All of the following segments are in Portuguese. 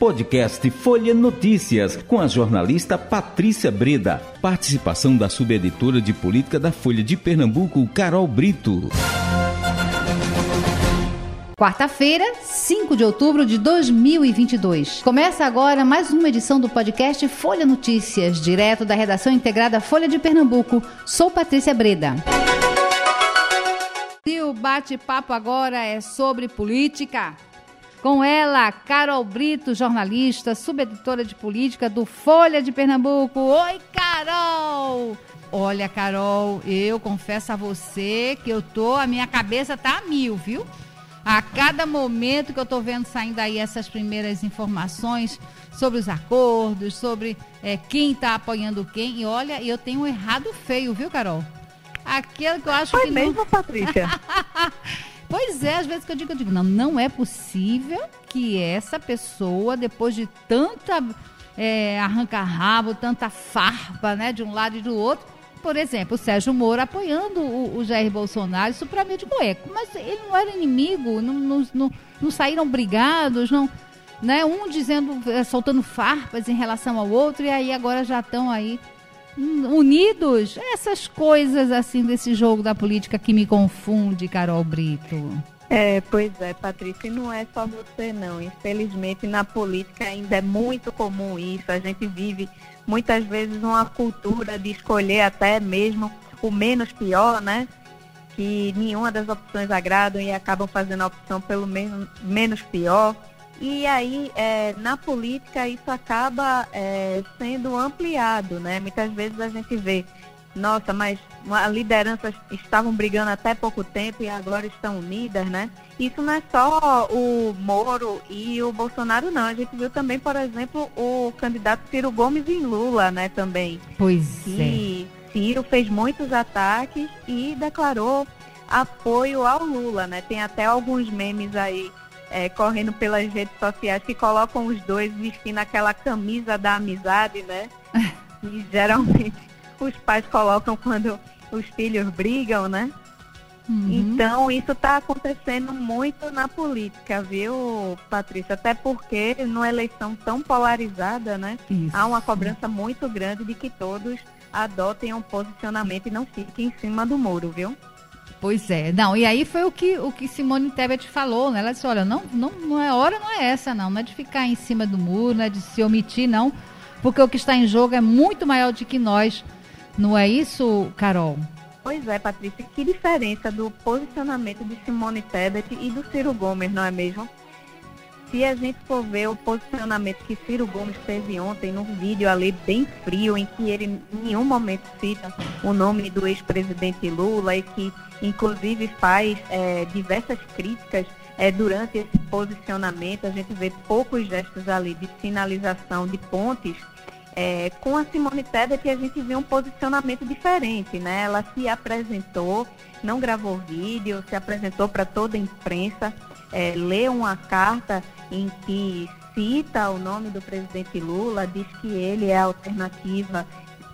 Podcast Folha Notícias, com a jornalista Patrícia Breda. Participação da subeditora de política da Folha de Pernambuco, Carol Brito. Quarta-feira, 5 de outubro de 2022. Começa agora mais uma edição do podcast Folha Notícias, direto da redação integrada Folha de Pernambuco. Sou Patrícia Breda. E o bate-papo agora é sobre política. Com ela, Carol Brito, jornalista, subeditora de política do Folha de Pernambuco. Oi, Carol! Olha, Carol, eu confesso a você que eu tô, a minha cabeça tá a mil, viu? A cada momento que eu estou vendo saindo aí essas primeiras informações sobre os acordos, sobre é, quem está apoiando quem, e olha, eu tenho errado feio, viu, Carol? Aquele que eu acho Foi que. mesmo, não... Patrícia? pois é, às vezes que eu digo, eu digo, não, não é possível que essa pessoa, depois de tanta é, arranca-rabo, tanta farpa, né, de um lado e do outro, por exemplo, o Sérgio Moro apoiando o, o Jair Bolsonaro, isso para mim é de cueco. Mas ele não era inimigo, não, não, não, não saíram brigados, não, né? Um dizendo, eh, soltando farpas em relação ao outro, e aí agora já estão aí unidos. Essas coisas assim desse jogo da política que me confunde, Carol Brito. É, pois é, Patrícia, e não é só você não. Infelizmente na política ainda é muito comum isso. A gente vive muitas vezes uma cultura de escolher até mesmo o menos pior, né? Que nenhuma das opções agradam e acabam fazendo a opção pelo menos, menos pior. E aí, é, na política, isso acaba é, sendo ampliado, né? Muitas vezes a gente vê nossa, mas as lideranças estavam brigando até pouco tempo e agora estão unidas, né? Isso não é só o Moro e o Bolsonaro, não. A gente viu também, por exemplo, o candidato Ciro Gomes em Lula, né, também. Pois que é. Ciro fez muitos ataques e declarou apoio ao Lula, né? Tem até alguns memes aí é, correndo pelas redes sociais que colocam os dois vestindo aquela camisa da amizade, né? E geralmente os pais colocam quando os filhos brigam, né? Uhum. Então, isso está acontecendo muito na política, viu, Patrícia? Até porque numa eleição tão polarizada, né? Isso. Há uma cobrança muito grande de que todos adotem um posicionamento e não fiquem em cima do muro, viu? Pois é. Não, e aí foi o que, o que Simone Tebet falou, né? Ela disse, olha, não, não, não é hora, não é essa, não. Não é de ficar em cima do muro, não é de se omitir, não. Porque o que está em jogo é muito maior do que nós não é isso, Carol? Pois é, Patrícia. Que diferença do posicionamento de Simone Tebet e do Ciro Gomes, não é mesmo? Se a gente for ver o posicionamento que Ciro Gomes teve ontem num vídeo ali bem frio, em que ele em nenhum momento cita o nome do ex-presidente Lula e que inclusive faz é, diversas críticas é, durante esse posicionamento, a gente vê poucos gestos ali de sinalização de pontes é, com a Simone Tebet a gente viu um posicionamento diferente, né? Ela se apresentou, não gravou vídeo, se apresentou para toda a imprensa, é, leu uma carta em que cita o nome do presidente Lula, diz que ele é a alternativa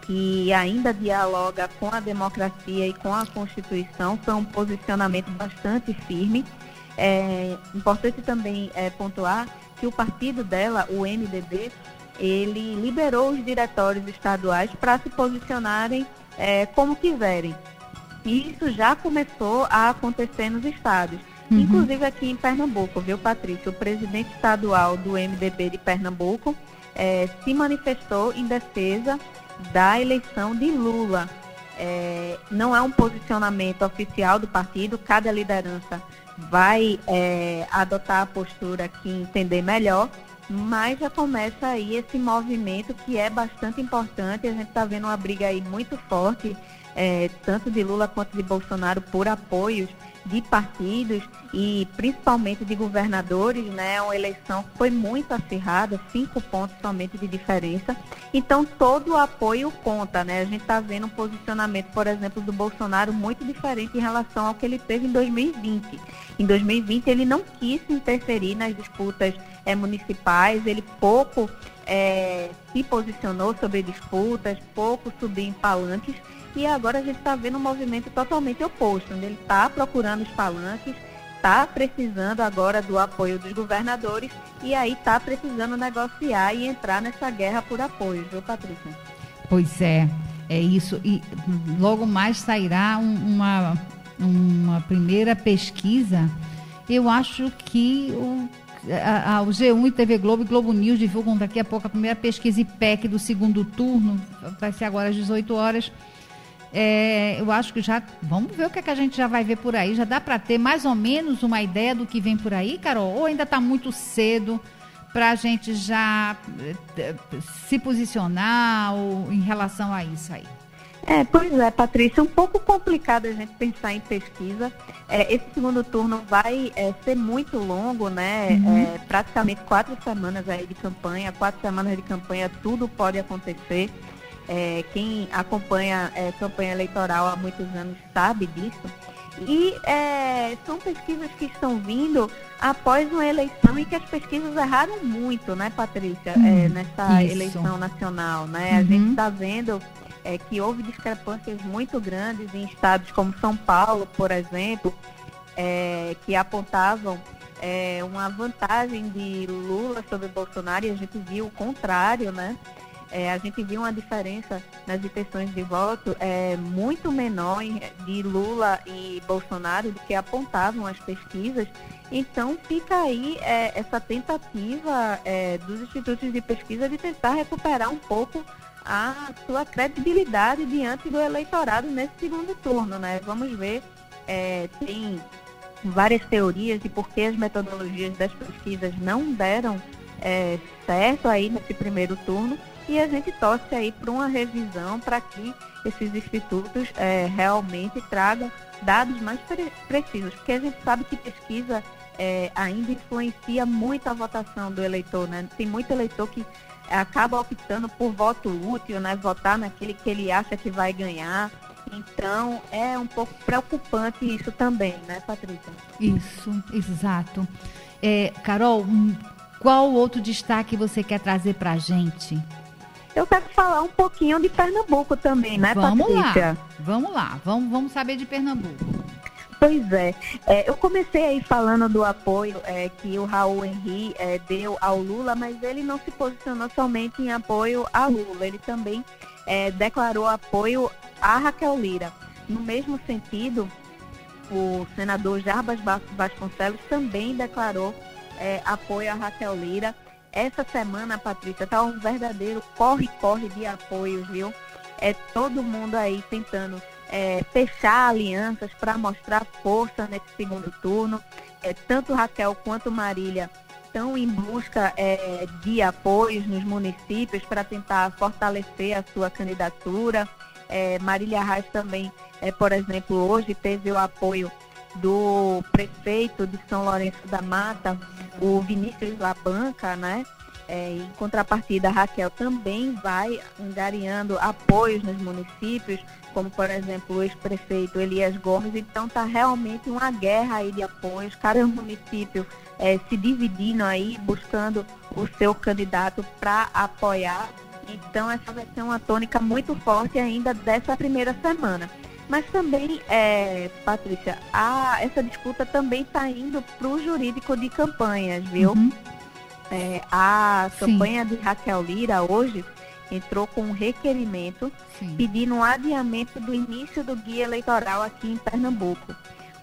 que ainda dialoga com a democracia e com a Constituição. Foi um posicionamento bastante firme. É importante também é, pontuar que o partido dela, o MDB, ele liberou os diretórios estaduais para se posicionarem é, como quiserem. E isso já começou a acontecer nos estados. Uhum. Inclusive aqui em Pernambuco, viu, Patrícia? O presidente estadual do MDB de Pernambuco é, se manifestou em defesa da eleição de Lula. É, não é um posicionamento oficial do partido, cada liderança vai é, adotar a postura que entender melhor, mas já começa aí esse movimento que é bastante importante. A gente está vendo uma briga aí muito forte, é, tanto de Lula quanto de Bolsonaro, por apoios de partidos e principalmente de governadores, né? Uma eleição que foi muito acirrada, cinco pontos somente de diferença. Então todo o apoio conta, né? A gente está vendo um posicionamento, por exemplo, do Bolsonaro muito diferente em relação ao que ele teve em 2020. Em 2020 ele não quis interferir nas disputas é, municipais, ele pouco é, se posicionou sobre disputas, pouco subiu em palanques, e agora a gente está vendo um movimento totalmente oposto, onde ele está procurando os palanques, está precisando agora do apoio dos governadores e aí está precisando negociar e entrar nessa guerra por apoio, viu, Patrícia? Pois é, é isso. E logo mais sairá um, uma, uma primeira pesquisa. Eu acho que o, a, a, o G1 e TV Globo e Globo News divulgam daqui a pouco a primeira pesquisa IPEC do segundo turno. Vai ser agora às 18 horas é, eu acho que já. Vamos ver o que, é que a gente já vai ver por aí. Já dá para ter mais ou menos uma ideia do que vem por aí, Carol? Ou ainda está muito cedo para a gente já eh, se posicionar em relação a isso aí? É, pois é, Patrícia, um pouco complicado a gente pensar em pesquisa. É, esse segundo turno vai é, ser muito longo, né? Uhum. É, praticamente quatro semanas aí de campanha, quatro semanas de campanha, tudo pode acontecer. É, quem acompanha é, campanha eleitoral há muitos anos sabe disso. E é, são pesquisas que estão vindo após uma eleição em que as pesquisas erraram muito, né, Patrícia, é, hum, nessa isso. eleição nacional. Né? Uhum. A gente está vendo é, que houve discrepâncias muito grandes em estados como São Paulo, por exemplo, é, que apontavam uma vantagem de Lula sobre Bolsonaro e a gente viu o contrário, né? é, a gente viu uma diferença nas intenções de voto é, muito menor de Lula e Bolsonaro do que apontavam as pesquisas. Então fica aí é, essa tentativa é, dos institutos de pesquisa de tentar recuperar um pouco a sua credibilidade diante do eleitorado nesse segundo turno. Né? Vamos ver, é, tem várias teorias de por que as metodologias das pesquisas não deram é, certo aí nesse primeiro turno e a gente torce aí para uma revisão para que esses institutos é, realmente tragam dados mais pre precisos, porque a gente sabe que pesquisa é, ainda influencia muito a votação do eleitor, né? Tem muito eleitor que acaba optando por voto útil, né? Votar naquele que ele acha que vai ganhar. Então, é um pouco preocupante isso também, né, Patrícia? Isso, exato. É, Carol, qual outro destaque você quer trazer para a gente? Eu quero falar um pouquinho de Pernambuco também, né, vamos Patrícia? Lá, vamos lá, vamos, vamos saber de Pernambuco. Pois é. é, eu comecei aí falando do apoio é, que o Raul Henri é, deu ao Lula, mas ele não se posicionou somente em apoio a Lula, ele também é, declarou apoio a Raquel Lira. No mesmo sentido, o senador Jarbas Vasconcelos também declarou é, apoio a Raquel Lira essa semana, Patrícia, tá um verdadeiro corre-corre de apoios, viu? É todo mundo aí tentando é, fechar alianças para mostrar força nesse segundo turno. É, tanto Raquel quanto Marília estão em busca é, de apoios nos municípios para tentar fortalecer a sua candidatura. É, Marília Reis também, é, por exemplo, hoje teve o apoio do prefeito de São Lourenço da Mata, o Vinícius Labanca, né? É, em contrapartida, a Raquel também vai angariando apoios nos municípios, como por exemplo o ex-prefeito Elias Gomes. Então está realmente uma guerra aí de apoios, cada município é, se dividindo aí, buscando o seu candidato para apoiar. Então essa vai ser uma tônica muito forte ainda dessa primeira semana. Mas também, é, Patrícia, a, essa disputa também está indo para o jurídico de campanhas, viu? Uhum. É, a campanha Sim. de Raquel Lira hoje entrou com um requerimento Sim. pedindo um adiamento do início do guia eleitoral aqui em Pernambuco.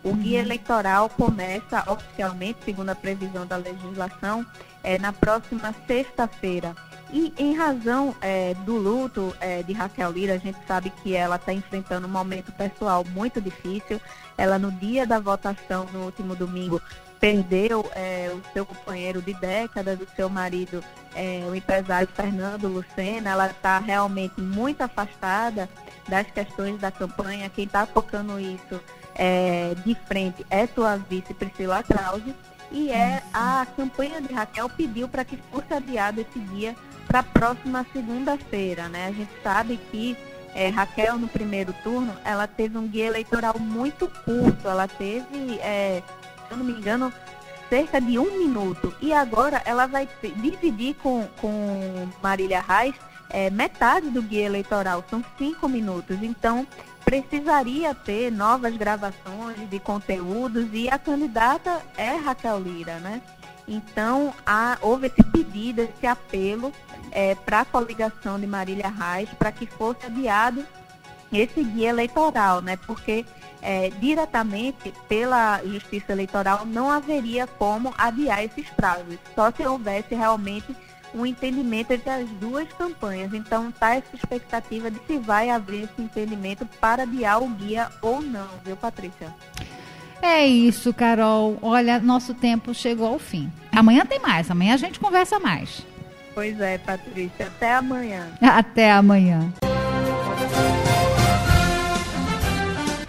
O uhum. guia eleitoral começa oficialmente, segundo a previsão da legislação, é, na próxima sexta-feira. E em razão é, do luto é, de Raquel Lira, a gente sabe que ela está enfrentando um momento pessoal muito difícil. Ela, no dia da votação, no último domingo, perdeu é, o seu companheiro de décadas, o seu marido, é, o empresário Fernando Lucena. Ela está realmente muito afastada das questões da campanha. Quem está tocando isso é, de frente é sua vice Priscila Krause. E é a campanha de Raquel pediu para que fosse adiado esse dia para a próxima segunda-feira, né? A gente sabe que é, Raquel, no primeiro turno, ela teve um guia eleitoral muito curto, ela teve, é, eu não me engano, cerca de um minuto. E agora ela vai dividir com, com Marília Reis é, metade do guia eleitoral, são cinco minutos. Então, precisaria ter novas gravações de conteúdos e a candidata é Raquel Lira, né? Então, há, houve esse pedido, esse apelo é, para a coligação de Marília Reis para que fosse adiado esse guia eleitoral, né? Porque é, diretamente pela Justiça Eleitoral não haveria como adiar esses prazos, só se houvesse realmente um entendimento entre as duas campanhas. Então está essa expectativa de se vai haver esse entendimento para adiar o guia ou não, viu, Patrícia? É isso, Carol. Olha, nosso tempo chegou ao fim. Amanhã tem mais, amanhã a gente conversa mais. Pois é, Patrícia. Até amanhã. Até amanhã.